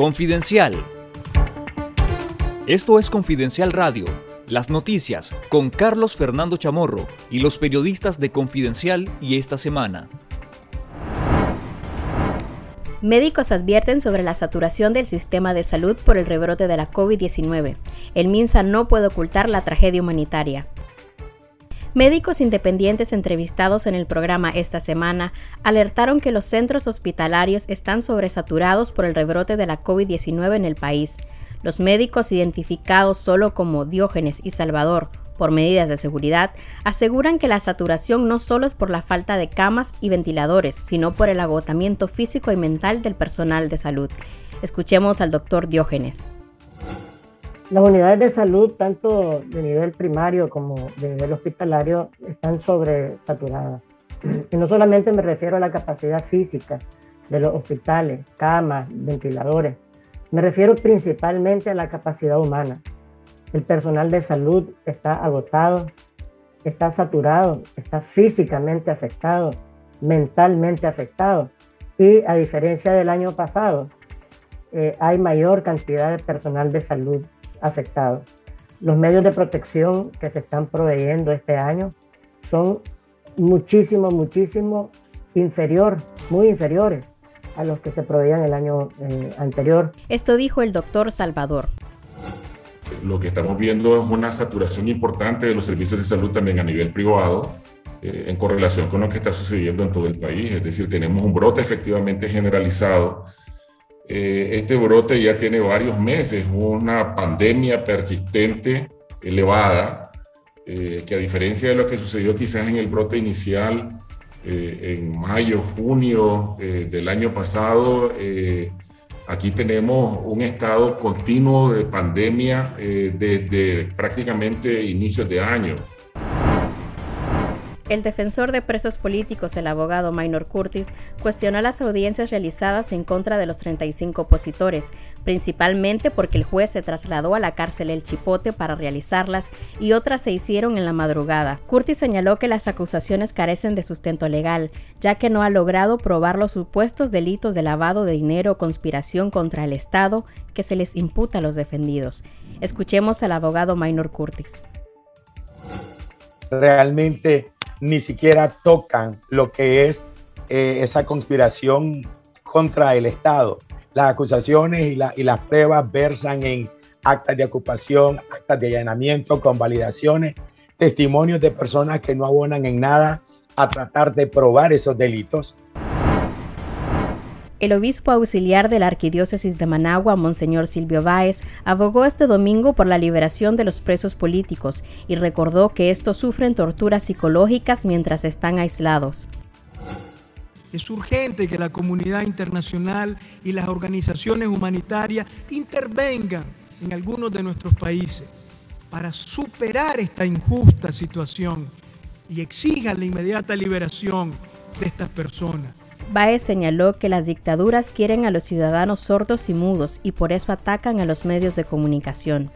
Confidencial. Esto es Confidencial Radio, las noticias con Carlos Fernando Chamorro y los periodistas de Confidencial y esta semana. Médicos advierten sobre la saturación del sistema de salud por el rebrote de la COVID-19. El MINSA no puede ocultar la tragedia humanitaria. Médicos independientes entrevistados en el programa esta semana alertaron que los centros hospitalarios están sobresaturados por el rebrote de la COVID-19 en el país. Los médicos identificados solo como Diógenes y Salvador por medidas de seguridad aseguran que la saturación no solo es por la falta de camas y ventiladores, sino por el agotamiento físico y mental del personal de salud. Escuchemos al doctor Diógenes. Las unidades de salud, tanto de nivel primario como de nivel hospitalario, están sobresaturadas. Y no solamente me refiero a la capacidad física de los hospitales, camas, ventiladores, me refiero principalmente a la capacidad humana. El personal de salud está agotado, está saturado, está físicamente afectado, mentalmente afectado. Y a diferencia del año pasado, eh, hay mayor cantidad de personal de salud afectados. Los medios de protección que se están proveyendo este año son muchísimo, muchísimo inferior, muy inferiores a los que se proveían el año eh, anterior. Esto dijo el doctor Salvador. Lo que estamos viendo es una saturación importante de los servicios de salud también a nivel privado, eh, en correlación con lo que está sucediendo en todo el país. Es decir, tenemos un brote efectivamente generalizado eh, este brote ya tiene varios meses, una pandemia persistente, elevada, eh, que a diferencia de lo que sucedió quizás en el brote inicial eh, en mayo, junio del año pasado, aquí tenemos un estado continuo de pandemia desde prácticamente inicios de año. El defensor de presos políticos, el abogado Minor Curtis, cuestionó las audiencias realizadas en contra de los 35 opositores, principalmente porque el juez se trasladó a la cárcel El Chipote para realizarlas y otras se hicieron en la madrugada. Curtis señaló que las acusaciones carecen de sustento legal, ya que no ha logrado probar los supuestos delitos de lavado de dinero o conspiración contra el Estado que se les imputa a los defendidos. Escuchemos al abogado Minor Curtis. Realmente ni siquiera tocan lo que es eh, esa conspiración contra el Estado. Las acusaciones y, y las pruebas versan en actas de ocupación, actas de allanamiento, convalidaciones, testimonios de personas que no abonan en nada a tratar de probar esos delitos. El obispo auxiliar de la Arquidiócesis de Managua, Monseñor Silvio Báez, abogó este domingo por la liberación de los presos políticos y recordó que estos sufren torturas psicológicas mientras están aislados. Es urgente que la comunidad internacional y las organizaciones humanitarias intervengan en algunos de nuestros países para superar esta injusta situación y exijan la inmediata liberación de estas personas. Baez señaló que las dictaduras quieren a los ciudadanos sordos y mudos y por eso atacan a los medios de comunicación.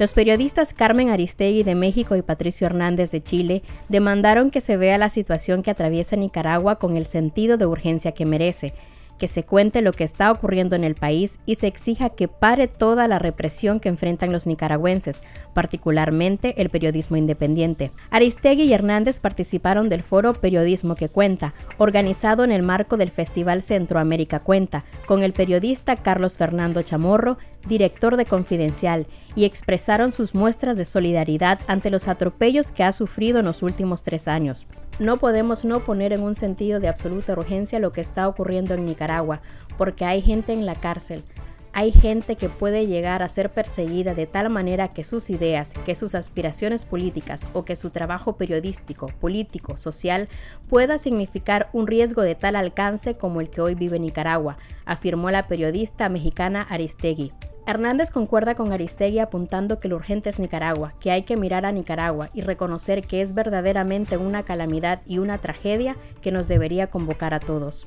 Los periodistas Carmen Aristegui de México y Patricio Hernández de Chile demandaron que se vea la situación que atraviesa Nicaragua con el sentido de urgencia que merece, que se cuente lo que está ocurriendo en el país y se exija que pare toda la represión que enfrentan los nicaragüenses, particularmente el periodismo independiente. Aristegui y Hernández participaron del foro Periodismo que Cuenta, organizado en el marco del Festival Centroamérica Cuenta, con el periodista Carlos Fernando Chamorro, director de Confidencial, y expresaron sus muestras de solidaridad ante los atropellos que ha sufrido en los últimos tres años. No podemos no poner en un sentido de absoluta urgencia lo que está ocurriendo en Porque hay gente en la cárcel, hay gente que puede llegar a ser perseguida de tal manera que sus ideas, que sus aspiraciones políticas o que su trabajo periodístico, político, social pueda significar un riesgo de tal alcance como el que hoy vive Nicaragua, afirmó la periodista mexicana Aristegui. Hernández concuerda con Aristegui apuntando que lo urgente es Nicaragua, que hay que mirar a Nicaragua y reconocer que es verdaderamente una calamidad y una tragedia que nos debería convocar a todos.